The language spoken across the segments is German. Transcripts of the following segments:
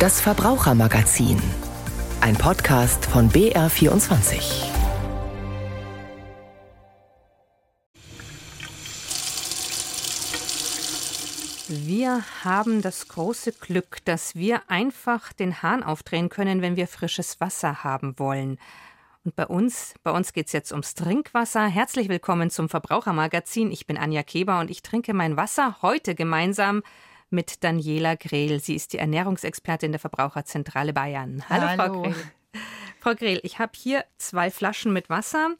Das Verbrauchermagazin. Ein Podcast von BR24. Wir haben das große Glück, dass wir einfach den Hahn aufdrehen können, wenn wir frisches Wasser haben wollen. Und bei uns, bei uns geht es jetzt ums Trinkwasser. Herzlich willkommen zum Verbrauchermagazin. Ich bin Anja Keber und ich trinke mein Wasser heute gemeinsam mit Daniela Grehl. Sie ist die Ernährungsexpertin der Verbraucherzentrale Bayern. Hallo, Hallo. Frau Grehl. Frau Grehl, ich habe hier zwei Flaschen mit Wasser.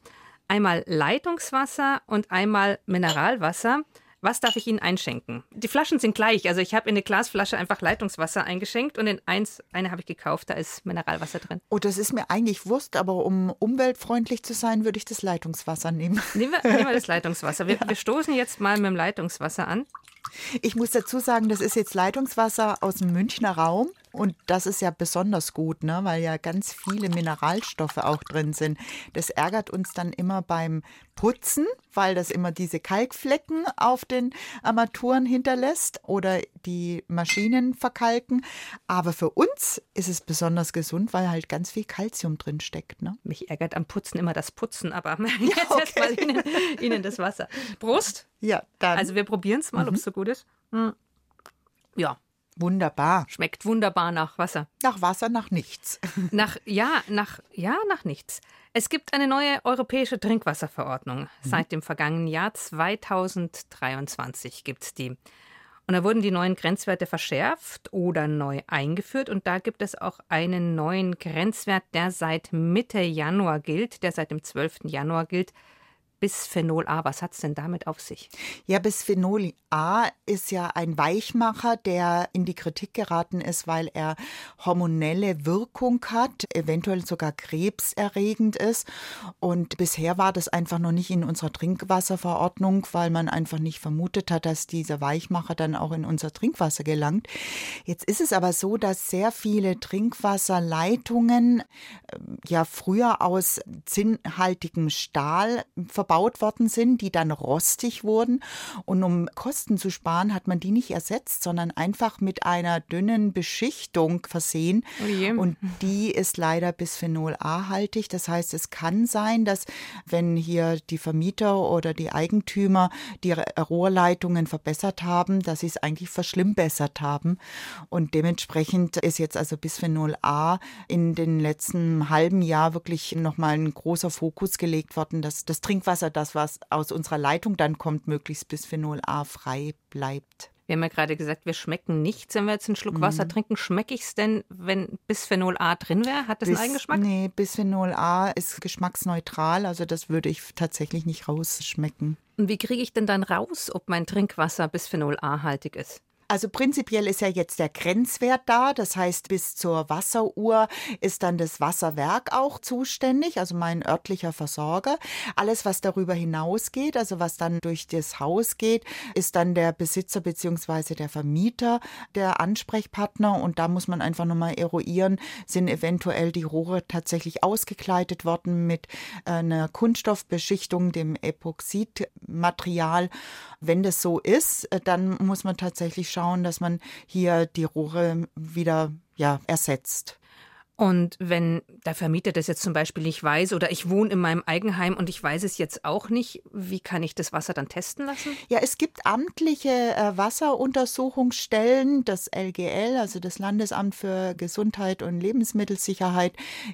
Einmal Leitungswasser und einmal Mineralwasser. Was darf ich Ihnen einschenken? Die Flaschen sind gleich. Also ich habe in eine Glasflasche einfach Leitungswasser eingeschenkt und in eins, eine habe ich gekauft, da ist Mineralwasser drin. Oh, das ist mir eigentlich Wurst, aber um umweltfreundlich zu sein, würde ich das Leitungswasser nehmen. Nehmen wir, nehmen wir das Leitungswasser. Wir, ja. wir stoßen jetzt mal mit dem Leitungswasser an. Ich muss dazu sagen, das ist jetzt Leitungswasser aus dem Münchner Raum. Und das ist ja besonders gut, ne? weil ja ganz viele Mineralstoffe auch drin sind. Das ärgert uns dann immer beim Putzen, weil das immer diese Kalkflecken auf den Armaturen hinterlässt oder die Maschinen verkalken. Aber für uns ist es besonders gesund, weil halt ganz viel Kalzium drin steckt. Ne? Mich ärgert am Putzen immer das Putzen, aber ja, jetzt okay. erstmal Ihnen, Ihnen das Wasser. Prost! Ja, dann. Also wir probieren es mal, mhm. ob es so gut ist. Hm. Ja, Wunderbar. Schmeckt wunderbar nach Wasser. Nach Wasser, nach nichts. Nach, ja, nach, ja, nach nichts. Es gibt eine neue europäische Trinkwasserverordnung. Mhm. Seit dem vergangenen Jahr 2023 gibt es die. Und da wurden die neuen Grenzwerte verschärft oder neu eingeführt. Und da gibt es auch einen neuen Grenzwert, der seit Mitte Januar gilt, der seit dem 12. Januar gilt. Bisphenol A. Was hat es denn damit auf sich? Ja, Bisphenol A ist ja ein Weichmacher, der in die Kritik geraten ist, weil er hormonelle Wirkung hat, eventuell sogar krebserregend ist. Und bisher war das einfach noch nicht in unserer Trinkwasserverordnung, weil man einfach nicht vermutet hat, dass dieser Weichmacher dann auch in unser Trinkwasser gelangt. Jetzt ist es aber so, dass sehr viele Trinkwasserleitungen ähm, ja früher aus zinnhaltigem Stahl verbunden verbaut worden sind, die dann rostig wurden. Und um Kosten zu sparen, hat man die nicht ersetzt, sondern einfach mit einer dünnen Beschichtung versehen. Oh und die ist leider Bisphenol A-haltig. Das heißt, es kann sein, dass wenn hier die Vermieter oder die Eigentümer die Rohrleitungen verbessert haben, dass sie es eigentlich verschlimmbessert haben. Und dementsprechend ist jetzt also Bisphenol A in den letzten halben Jahr wirklich nochmal ein großer Fokus gelegt worden, dass das Trinkwasser Trinkwasser, das was aus unserer Leitung dann kommt, möglichst Bisphenol A frei bleibt. Wir haben ja gerade gesagt, wir schmecken nichts, wenn wir jetzt einen Schluck mhm. Wasser trinken. Schmecke ich es denn, wenn Bisphenol A drin wäre? Hat das Bis, einen Eigengeschmack? Nee, Bisphenol A ist geschmacksneutral, also das würde ich tatsächlich nicht rausschmecken. Und wie kriege ich denn dann raus, ob mein Trinkwasser Bisphenol A-haltig ist? Also prinzipiell ist ja jetzt der Grenzwert da. Das heißt, bis zur Wasseruhr ist dann das Wasserwerk auch zuständig, also mein örtlicher Versorger. Alles, was darüber hinausgeht, also was dann durch das Haus geht, ist dann der Besitzer bzw. der Vermieter der Ansprechpartner. Und da muss man einfach nochmal eruieren, sind eventuell die Rohre tatsächlich ausgekleidet worden mit einer Kunststoffbeschichtung, dem Epoxidmaterial. Wenn das so ist, dann muss man tatsächlich schauen, schauen, dass man hier die Rohre wieder ja, ersetzt. Und wenn der Vermieter das jetzt zum Beispiel nicht weiß oder ich wohne in meinem Eigenheim und ich weiß es jetzt auch nicht, wie kann ich das Wasser dann testen lassen? Ja, es gibt amtliche äh, Wasseruntersuchungsstellen. Das LGL, also das Landesamt für Gesundheit und Lebensmittelsicherheit,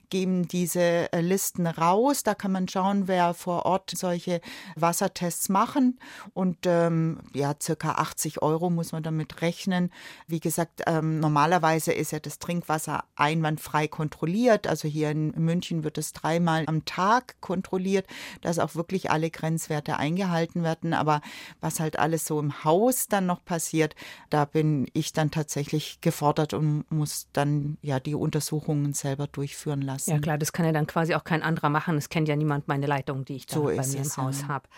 geben diese äh, Listen raus. Da kann man schauen, wer vor Ort solche Wassertests machen. Und ähm, ja, circa 80 Euro muss man damit rechnen. Wie gesagt, ähm, normalerweise ist ja das Trinkwasser einwandfrei kontrolliert. Also hier in München wird es dreimal am Tag kontrolliert, dass auch wirklich alle Grenzwerte eingehalten werden. Aber was halt alles so im Haus dann noch passiert, da bin ich dann tatsächlich gefordert und muss dann ja die Untersuchungen selber durchführen lassen. Ja klar, das kann ja dann quasi auch kein anderer machen. Es kennt ja niemand meine Leitung, die ich da so bei mir es, im Haus ja. habe.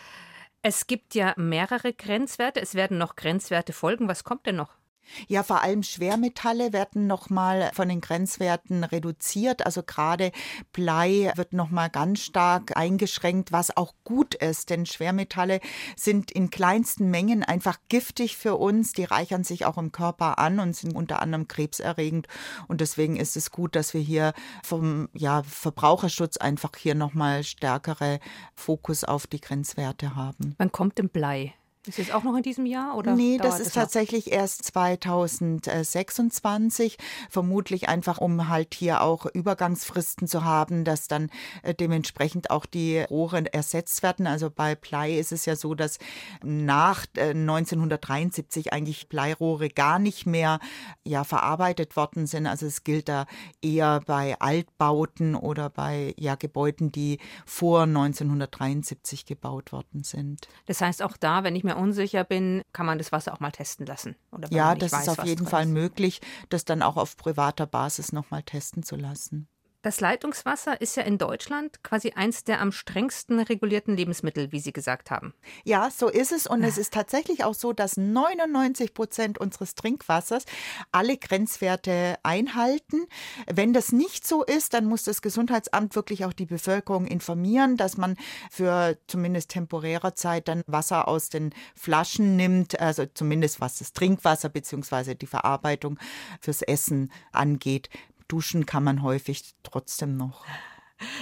Es gibt ja mehrere Grenzwerte. Es werden noch Grenzwerte folgen. Was kommt denn noch? Ja, vor allem Schwermetalle werden nochmal von den Grenzwerten reduziert. Also gerade Blei wird nochmal ganz stark eingeschränkt, was auch gut ist, denn Schwermetalle sind in kleinsten Mengen einfach giftig für uns. Die reichern sich auch im Körper an und sind unter anderem krebserregend. Und deswegen ist es gut, dass wir hier vom ja, Verbraucherschutz einfach hier nochmal stärkere Fokus auf die Grenzwerte haben. Wann kommt denn Blei? Ist es auch noch in diesem Jahr? Oder nee, das ist tatsächlich erst 2026. Vermutlich einfach, um halt hier auch Übergangsfristen zu haben, dass dann äh, dementsprechend auch die Rohre ersetzt werden. Also bei Blei ist es ja so, dass nach äh, 1973 eigentlich Bleirohre gar nicht mehr ja, verarbeitet worden sind. Also es gilt da eher bei Altbauten oder bei ja, Gebäuden, die vor 1973 gebaut worden sind. Das heißt, auch da, wenn ich mir unsicher bin, kann man das Wasser auch mal testen lassen. ja, das weiß, ist auf jeden Fall ist. möglich, das dann auch auf privater Basis nochmal testen zu lassen. Das Leitungswasser ist ja in Deutschland quasi eins der am strengsten regulierten Lebensmittel, wie Sie gesagt haben. Ja, so ist es. Und es ist tatsächlich auch so, dass 99 Prozent unseres Trinkwassers alle Grenzwerte einhalten. Wenn das nicht so ist, dann muss das Gesundheitsamt wirklich auch die Bevölkerung informieren, dass man für zumindest temporärer Zeit dann Wasser aus den Flaschen nimmt, also zumindest was das Trinkwasser bzw. die Verarbeitung fürs Essen angeht duschen kann man häufig trotzdem noch.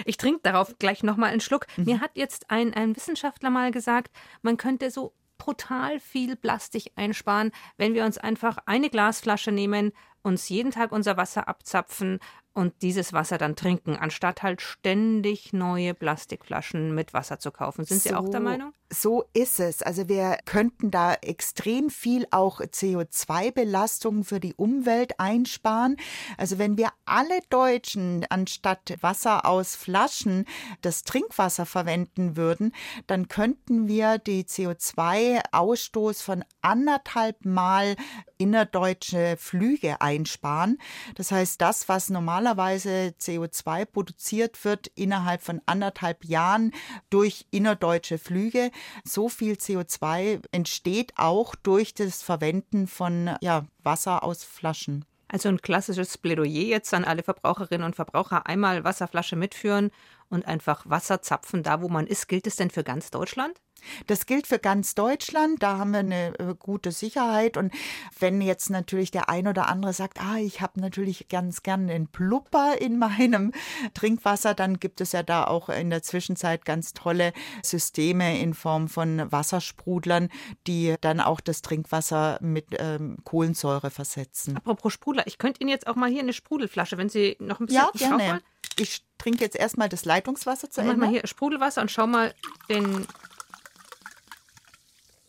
Ich trinke darauf gleich nochmal einen Schluck. Mhm. Mir hat jetzt ein, ein Wissenschaftler mal gesagt, man könnte so brutal viel Plastik einsparen, wenn wir uns einfach eine Glasflasche nehmen, uns jeden Tag unser Wasser abzapfen, und dieses Wasser dann trinken, anstatt halt ständig neue Plastikflaschen mit Wasser zu kaufen. Sind so, Sie auch der Meinung? So ist es. Also wir könnten da extrem viel auch CO2-Belastung für die Umwelt einsparen. Also wenn wir alle Deutschen anstatt Wasser aus Flaschen das Trinkwasser verwenden würden, dann könnten wir die CO2-Ausstoß von anderthalb Mal innerdeutsche Flüge einsparen. Das heißt, das, was normalerweise CO2 produziert wird innerhalb von anderthalb Jahren durch innerdeutsche Flüge, so viel CO2 entsteht auch durch das Verwenden von ja, Wasser aus Flaschen. Also ein klassisches Plädoyer jetzt an alle Verbraucherinnen und Verbraucher, einmal Wasserflasche mitführen und einfach Wasser zapfen da, wo man ist. Gilt es denn für ganz Deutschland? Das gilt für ganz Deutschland. Da haben wir eine äh, gute Sicherheit. Und wenn jetzt natürlich der ein oder andere sagt, ah, ich habe natürlich ganz gern den Plupper in meinem Trinkwasser, dann gibt es ja da auch in der Zwischenzeit ganz tolle Systeme in Form von Wassersprudlern, die dann auch das Trinkwasser mit ähm, Kohlensäure versetzen. Apropos Sprudler, ich könnte Ihnen jetzt auch mal hier eine Sprudelflasche, wenn Sie noch ein bisschen ja, gerne. Ich trinke jetzt erstmal das Leitungswasser zu Ende. Mach mal hier Sprudelwasser und schau mal den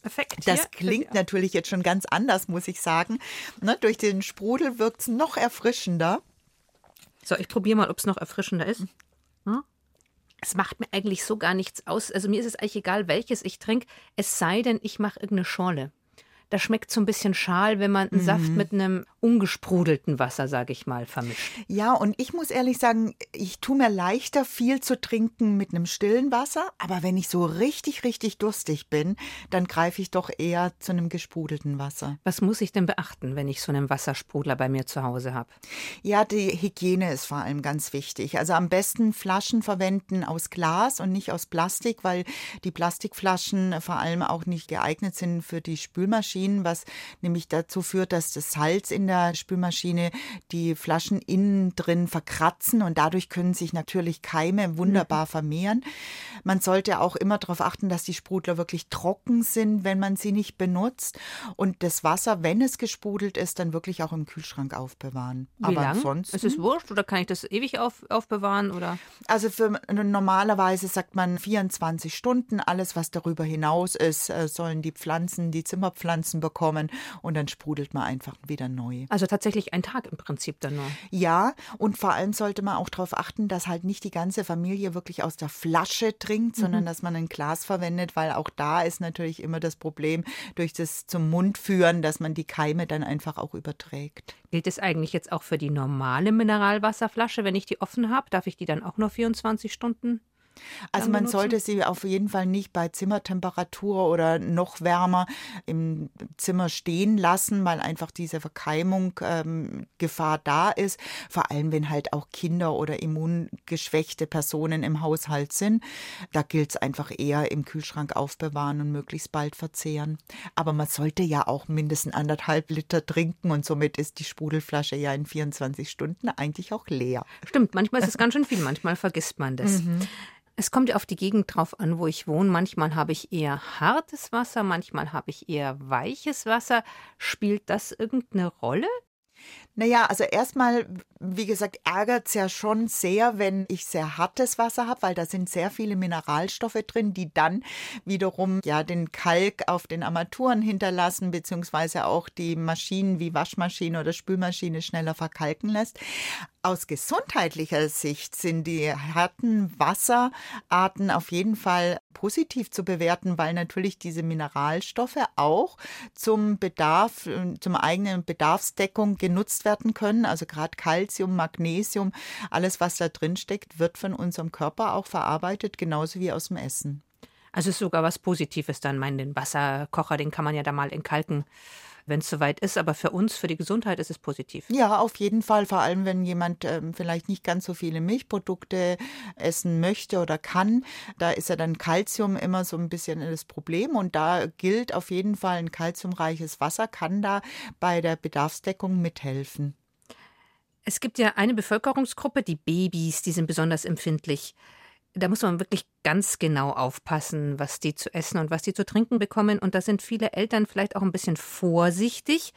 Effekt. Das klingt natürlich jetzt schon ganz anders, muss ich sagen. Ne, durch den Sprudel wirkt es noch erfrischender. So, ich probiere mal, ob es noch erfrischender ist. Hm? Es macht mir eigentlich so gar nichts aus. Also mir ist es eigentlich egal, welches ich trinke, es sei denn, ich mache irgendeine Schorle. Da schmeckt so ein bisschen schal, wenn man einen mhm. Saft mit einem ungesprudelten Wasser, sage ich mal, vermischt. Ja, und ich muss ehrlich sagen, ich tue mir leichter, viel zu trinken mit einem stillen Wasser. Aber wenn ich so richtig, richtig durstig bin, dann greife ich doch eher zu einem gesprudelten Wasser. Was muss ich denn beachten, wenn ich so einen Wassersprudler bei mir zu Hause habe? Ja, die Hygiene ist vor allem ganz wichtig. Also am besten Flaschen verwenden aus Glas und nicht aus Plastik, weil die Plastikflaschen vor allem auch nicht geeignet sind für die Spülmaschine Spülmaschinen, was nämlich dazu führt, dass das Salz in der Spülmaschine die Flaschen innen drin verkratzen und dadurch können sich natürlich Keime wunderbar mhm. vermehren. Man sollte auch immer darauf achten, dass die Sprudler wirklich trocken sind, wenn man sie nicht benutzt und das Wasser, wenn es gesprudelt ist, dann wirklich auch im Kühlschrank aufbewahren. Wie Aber lang? ansonsten ist es wurscht oder kann ich das ewig auf, aufbewahren oder? Also für normalerweise sagt man 24 Stunden. Alles, was darüber hinaus ist, äh, sollen die Pflanzen, die Zimmerpflanzen Pflanzen bekommen und dann sprudelt man einfach wieder neu. Also tatsächlich ein Tag im Prinzip dann nur. Ja, und vor allem sollte man auch darauf achten, dass halt nicht die ganze Familie wirklich aus der Flasche trinkt, mhm. sondern dass man ein Glas verwendet, weil auch da ist natürlich immer das Problem durch das zum Mund führen, dass man die Keime dann einfach auch überträgt. Gilt es eigentlich jetzt auch für die normale Mineralwasserflasche, wenn ich die offen habe? Darf ich die dann auch nur 24 Stunden Also man sollte sie auf jeden Fall nicht bei Zimmertemperatur oder noch wärmer im Zimmer stehen lassen, weil einfach diese Verkeimung ähm, Gefahr da ist. Vor allem, wenn halt auch Kinder oder immungeschwächte Personen im Haushalt sind. Da gilt es einfach eher im Kühlschrank aufbewahren und möglichst bald verzehren. Aber man sollte ja auch mindestens anderthalb Liter trinken und somit ist die Sprudelflasche ja in 24 Stunden eigentlich auch leer. Stimmt, manchmal ist es ganz schön viel, manchmal vergisst man das. Mhm. Es kommt auf die Gegend drauf an, wo ich wohne. Manchmal habe ich eher hartes Wasser, manchmal habe ich eher weiches Wasser. Spielt das irgendeine Rolle? Naja, also erstmal, wie gesagt, ärgert es ja schon sehr, wenn ich sehr hartes Wasser habe, weil da sind sehr viele Mineralstoffe drin, die dann wiederum ja den Kalk auf den Armaturen hinterlassen, beziehungsweise auch die Maschinen wie Waschmaschine oder Spülmaschine schneller verkalken lässt. Aus gesundheitlicher Sicht sind die harten Wasserarten auf jeden Fall positiv zu bewerten, weil natürlich diese Mineralstoffe auch zum Bedarf, zum eigenen Bedarfsdeckung genutzt werden können. Also gerade Calcium, Magnesium, alles, was da drin steckt, wird von unserem Körper auch verarbeitet, genauso wie aus dem Essen. Also ist sogar was Positives dann. Mein, den Wasserkocher, den kann man ja da mal entkalken wenn es soweit ist. Aber für uns, für die Gesundheit ist es positiv. Ja, auf jeden Fall. Vor allem, wenn jemand ähm, vielleicht nicht ganz so viele Milchprodukte essen möchte oder kann. Da ist ja dann Kalzium immer so ein bisschen das Problem. Und da gilt auf jeden Fall, ein kalziumreiches Wasser kann da bei der Bedarfsdeckung mithelfen. Es gibt ja eine Bevölkerungsgruppe, die Babys, die sind besonders empfindlich da muss man wirklich ganz genau aufpassen, was die zu essen und was die zu trinken bekommen. Und da sind viele Eltern vielleicht auch ein bisschen vorsichtig.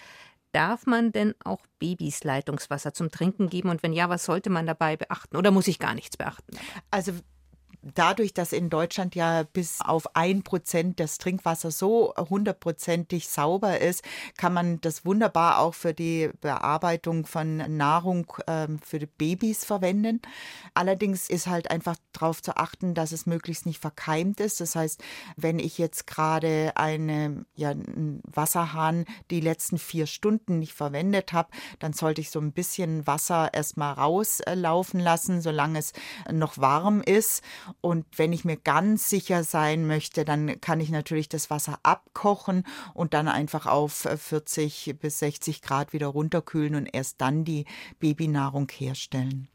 Darf man denn auch Babys Leitungswasser zum Trinken geben? Und wenn ja, was sollte man dabei beachten? Oder muss ich gar nichts beachten? Also dadurch, dass in Deutschland ja bis auf ein Prozent das Trinkwasser so hundertprozentig sauber ist, kann man das wunderbar auch für die Bearbeitung von Nahrung äh, für Babys verwenden. Allerdings ist halt einfach darauf zu achten, dass es möglichst nicht verkeimt ist. Das heißt, wenn ich jetzt gerade eine, ja, einen Wasserhahn die letzten vier Stunden nicht verwendet habe, dann sollte ich so ein bisschen Wasser erstmal rauslaufen lassen, solange es noch warm ist und wenn ich mir ganz sicher sein möchte, dann kann ich natürlich das Wasser abkochen und dann einfach auf 40 bis 60 Grad wieder runterkühlen und erst dann die Babynahrung herstellen.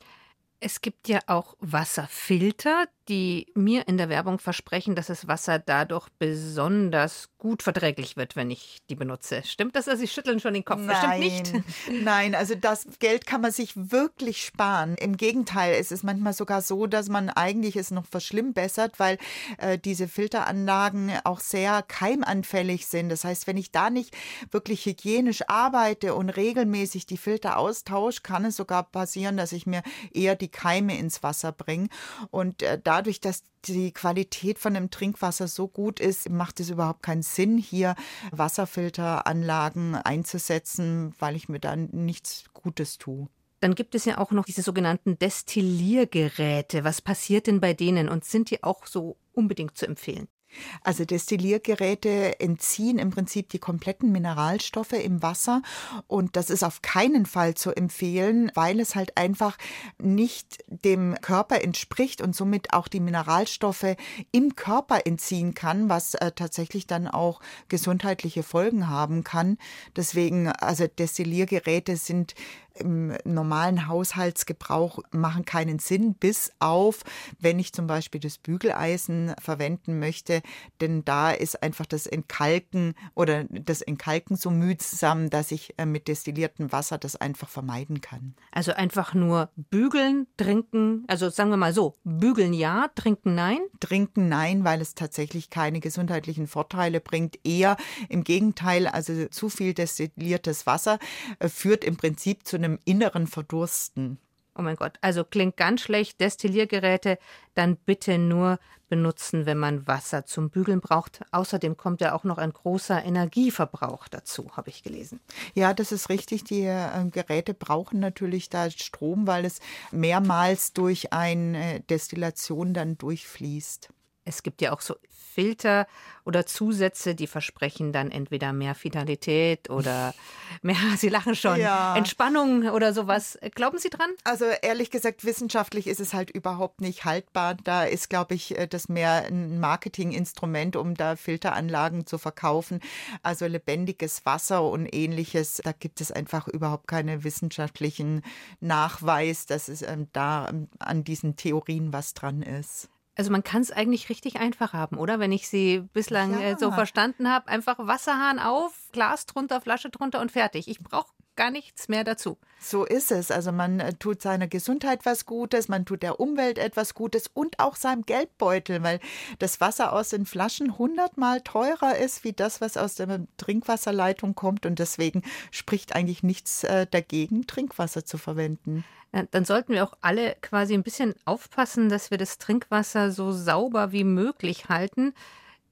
Es gibt ja auch Wasserfilter, die mir in der Werbung versprechen, dass das Wasser dadurch besonders gut verträglich wird, wenn ich die benutze. Stimmt das? Also Sie schütteln schon den Kopf. Nein, Bestimmt nicht. Nein, also das Geld kann man sich wirklich sparen. Im Gegenteil, es ist manchmal sogar so, dass man eigentlich es noch verschlimmbessert, weil äh, diese Filteranlagen auch sehr keimanfällig sind. Das heißt, wenn ich da nicht wirklich hygienisch arbeite und regelmäßig die Filter austausche, kann es sogar passieren, dass ich mir eher die Keime ins Wasser bringe. Und äh, da dadurch, dass die Qualität von dem Trinkwasser so gut ist, macht es überhaupt keinen Sinn, hier Wasserfilteranlagen einzusetzen, weil ich mir dann nichts Gutes tue. Dann gibt es ja auch noch diese sogenannten Destilliergeräte. Was passiert denn bei denen und sind die auch so unbedingt zu empfehlen? Also Destilliergeräte entziehen im Prinzip die kompletten Mineralstoffe im Wasser und das ist auf keinen Fall zu empfehlen, weil es halt einfach nicht dem Körper entspricht und somit auch die Mineralstoffe im Körper entziehen kann, was äh, tatsächlich dann auch gesundheitliche Folgen haben kann. Deswegen, also Destilliergeräte sind im normalen Haushaltsgebrauch machen keinen Sinn, bis auf, wenn ich zum Beispiel das Bügeleisen verwenden möchte, denn da ist einfach das Entkalken oder das Entkalken so mühsam, dass ich äh, mit destilliertem Wasser das einfach vermeiden kann. Also einfach nur bügeln, trinken, also sagen wir mal so, bügeln ja, trinken nein? Trinken nein, weil es tatsächlich keine gesundheitlichen Vorteile bringt. Eher im Gegenteil, also zu viel destilliertes Wasser äh, führt im Prinzip zu einem inneren Verdursten. Oh mein Gott, also klingt ganz schlecht. Destilliergeräte dann bitte nur benutzen, wenn man Wasser zum Bügeln braucht. Außerdem kommt ja auch noch ein großer Energieverbrauch dazu, habe ich gelesen. Ja, das ist richtig. Die äh, Geräte brauchen natürlich da Strom, weil es mehrmals durch eine Destillation dann durchfließt. Es gibt ja auch so Filter oder Zusätze, die versprechen dann entweder mehr Vitalität oder mehr, Sie lachen schon, ja. Entspannung oder sowas. Glauben Sie dran? Also ehrlich gesagt, wissenschaftlich ist es halt überhaupt nicht haltbar. Da ist, glaube ich, äh, das mehr ein Marketinginstrument, um da Filteranlagen zu verkaufen. Also lebendiges Wasser und ähnliches, da gibt es einfach überhaupt keinen wissenschaftlichen Nachweis, dass es ähm, da ähm, an diesen Theorien was dran ist. Also man kann es eigentlich richtig einfach haben, oder? Wenn ich Sie bislang ja. äh, so verstanden habe, einfach Wasserhahn auf, Glas drunter, Flasche drunter und fertig. Ich brauche gar nichts mehr dazu. So ist es. Also man äh, tut seiner Gesundheit was Gutes, man tut der Umwelt etwas Gutes und auch seinem Geldbeutel, weil das Wasser aus den Flaschen hundertmal teurer ist wie das, was aus der Trinkwasserleitung kommt. Und deswegen spricht eigentlich nichts äh, dagegen, Trinkwasser zu verwenden. Dann sollten wir auch alle quasi ein bisschen aufpassen, dass wir das Trinkwasser so sauber wie möglich halten.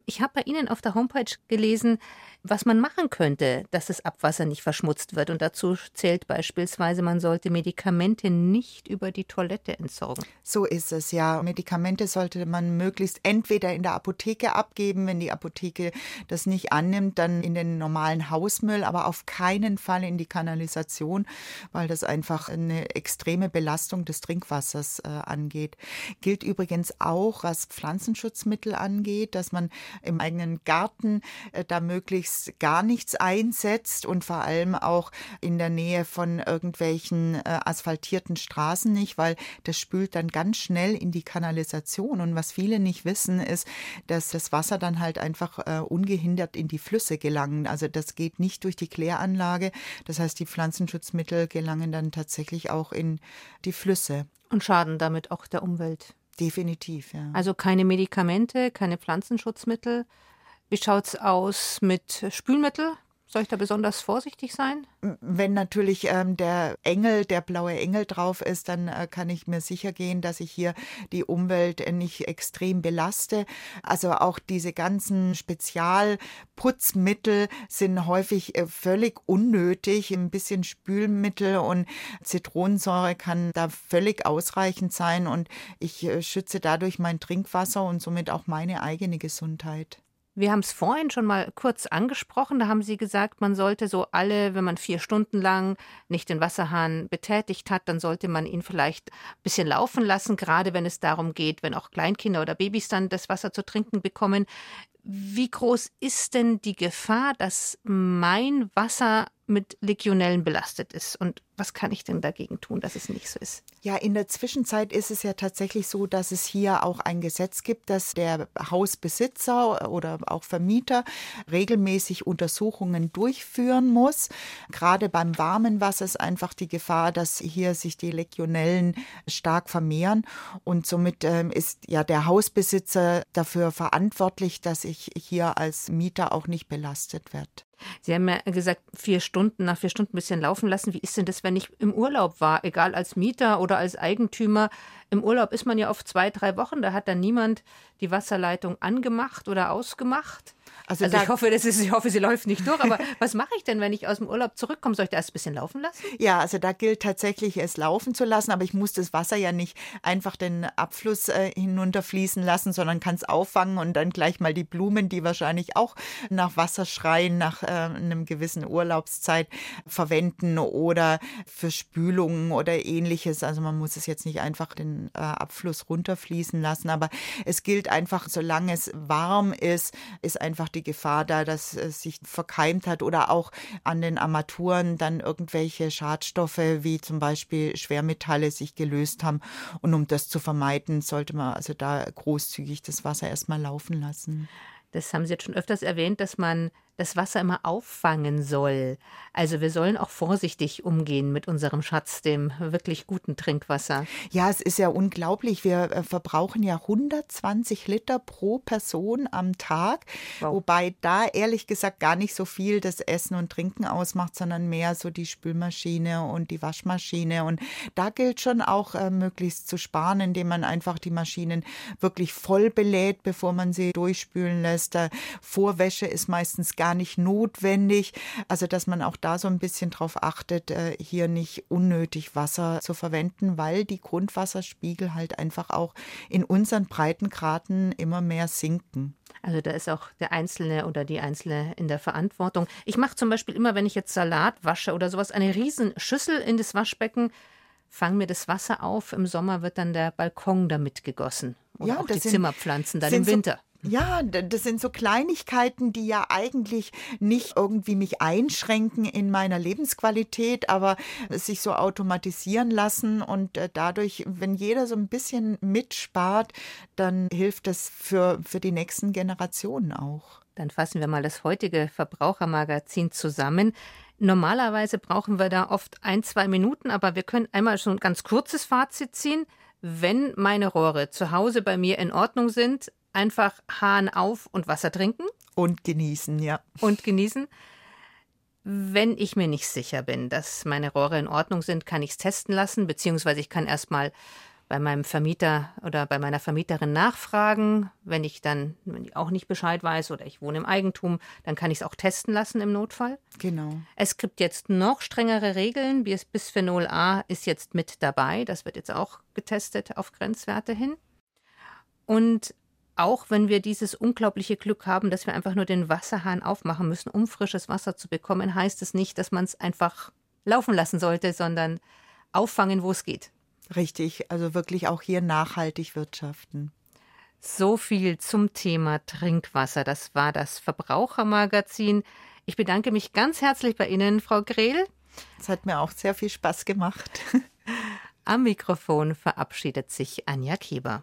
Ich habe bei Ihnen auf der Homepage gelesen, was man machen könnte, dass das Abwasser nicht verschmutzt wird. Und dazu zählt beispielsweise, man sollte Medikamente nicht über die Toilette entsorgen. So ist es, ja. Medikamente sollte man möglichst entweder in der Apotheke abgeben, wenn die Apotheke das nicht annimmt, dann in den normalen Hausmüll, aber auf keinen Fall in die Kanalisation, weil das einfach eine extreme Belastung des Trinkwassers äh, angeht. Gilt übrigens auch, was Pflanzenschutzmittel angeht, dass man im eigenen Garten äh, da möglichst gar nichts einsetzt und vor allem auch in der Nähe von irgendwelchen äh, asphaltierten Straßen nicht, weil das spült dann ganz schnell in die Kanalisation. Und was viele nicht wissen, ist, dass das Wasser dann halt einfach äh, ungehindert in die Flüsse gelangen. Also das geht nicht durch die Kläranlage. Das heißt, die Pflanzenschutzmittel gelangen dann tatsächlich auch in die Flüsse. Und schaden damit auch der Umwelt. Definitiv, ja. Also keine Medikamente, keine Pflanzenschutzmittel, wie schaut es aus mit Spülmittel? Soll ich da besonders vorsichtig sein? Wenn natürlich ähm, der Engel, der blaue Engel drauf ist, dann äh, kann ich mir sicher gehen, dass ich hier die Umwelt äh, nicht extrem belaste. Also auch diese ganzen Spezialputzmittel sind häufig äh, völlig unnötig. Ein bisschen Spülmittel und Zitronensäure kann da völlig ausreichend sein und ich äh, schütze dadurch mein Trinkwasser und somit auch meine eigene Gesundheit. Wir haben es vorhin schon mal kurz angesprochen. Da haben Sie gesagt, man sollte so alle, wenn man vier Stunden lang nicht den Wasserhahn betätigt hat, dann sollte man ihn vielleicht ein bisschen laufen lassen, gerade wenn es darum geht, wenn auch Kleinkinder oder Babys dann das Wasser zu trinken bekommen. Wie groß ist denn die Gefahr, dass mein Wasser mit Legionellen belastet ist? Und was kann ich denn dagegen tun, dass es nicht so ist? Ja, in der Zwischenzeit ist es ja tatsächlich so, dass es hier auch ein Gesetz gibt, dass der Hausbesitzer oder auch Vermieter regelmäßig Untersuchungen durchführen muss. Gerade beim warmen Wasser ist einfach die Gefahr, dass hier sich die Legionellen stark vermehren. Und somit ähm, ist ja der Hausbesitzer dafür verantwortlich, dass ich hier als Mieter auch nicht belastet werde. Sie haben ja gesagt, vier Stunden, nach vier Stunden ein bisschen laufen lassen. Wie ist denn das, wenn ich im Urlaub war, egal als Mieter oder als Eigentümer? Im Urlaub ist man ja oft zwei, drei Wochen, da hat dann niemand die Wasserleitung angemacht oder ausgemacht. Also, also ich, hoffe, das ist, ich hoffe, sie läuft nicht durch. Aber was mache ich denn, wenn ich aus dem Urlaub zurückkomme? Soll ich da erst ein bisschen laufen lassen? Ja, also da gilt tatsächlich, es laufen zu lassen. Aber ich muss das Wasser ja nicht einfach den Abfluss äh, hinunterfließen lassen, sondern kann es auffangen und dann gleich mal die Blumen, die wahrscheinlich auch nach Wasser schreien, nach äh, einem gewissen Urlaubszeit verwenden oder für Spülungen oder ähnliches. Also man muss es jetzt nicht einfach den äh, Abfluss runterfließen lassen. Aber es gilt einfach, solange es warm ist, ist einfach die Gefahr da, dass es sich verkeimt hat oder auch an den Armaturen dann irgendwelche Schadstoffe wie zum Beispiel Schwermetalle sich gelöst haben. Und um das zu vermeiden, sollte man also da großzügig das Wasser erstmal laufen lassen. Das haben Sie jetzt schon öfters erwähnt, dass man das Wasser immer auffangen soll. Also wir sollen auch vorsichtig umgehen mit unserem Schatz, dem wirklich guten Trinkwasser. Ja, es ist ja unglaublich. Wir äh, verbrauchen ja 120 Liter pro Person am Tag, wow. wobei da ehrlich gesagt gar nicht so viel das Essen und Trinken ausmacht, sondern mehr so die Spülmaschine und die Waschmaschine. Und da gilt schon auch äh, möglichst zu sparen, indem man einfach die Maschinen wirklich voll belädt, bevor man sie durchspülen lässt. Vorwäsche ist meistens gar gar nicht notwendig. Also, dass man auch da so ein bisschen drauf achtet, äh, hier nicht unnötig Wasser zu verwenden, weil die Grundwasserspiegel halt einfach auch in unseren Breitengraden immer mehr sinken. Also da ist auch der Einzelne oder die Einzelne in der Verantwortung. Ich mache zum Beispiel immer, wenn ich jetzt Salat wasche oder sowas, eine riesen Schüssel in das Waschbecken, fange mir das Wasser auf. Im Sommer wird dann der Balkon damit gegossen. Oder ja, auch die Zimmerpflanzen dann im Winter. So ja, das sind so Kleinigkeiten, die ja eigentlich nicht irgendwie mich einschränken in meiner Lebensqualität, aber sich so automatisieren lassen und äh, dadurch, wenn jeder so ein bisschen mitspart, dann hilft das für, für die nächsten Generationen auch. Dann fassen wir mal das heutige Verbrauchermagazin zusammen. Normalerweise brauchen wir da oft ein, zwei Minuten, aber wir können einmal schon ein ganz kurzes Fazit ziehen. Wenn meine Rohre zu Hause bei mir in Ordnung sind, einfach Hahn auf und Wasser trinken. Und genießen, ja. Und genießen. Wenn ich mir nicht sicher bin, dass meine Rohre in Ordnung sind, kann ich es testen lassen, beziehungsweise ich kann erstmal bei meinem Vermieter oder bei meiner Vermieterin nachfragen. Wenn ich dann wenn ich auch nicht Bescheid weiß oder ich wohne im Eigentum, dann kann ich es auch testen lassen im Notfall. Genau. Es gibt jetzt noch strengere Regeln. Bisphenol A ist jetzt mit dabei. Das wird jetzt auch getestet auf Grenzwerte hin. Und auch wenn wir dieses unglaubliche Glück haben, dass wir einfach nur den Wasserhahn aufmachen müssen, um frisches Wasser zu bekommen, heißt es nicht, dass man es einfach laufen lassen sollte, sondern auffangen, wo es geht. Richtig, also wirklich auch hier nachhaltig wirtschaften. So viel zum Thema Trinkwasser. Das war das Verbrauchermagazin. Ich bedanke mich ganz herzlich bei Ihnen, Frau Grehl. Es hat mir auch sehr viel Spaß gemacht. Am Mikrofon verabschiedet sich Anja Kieber.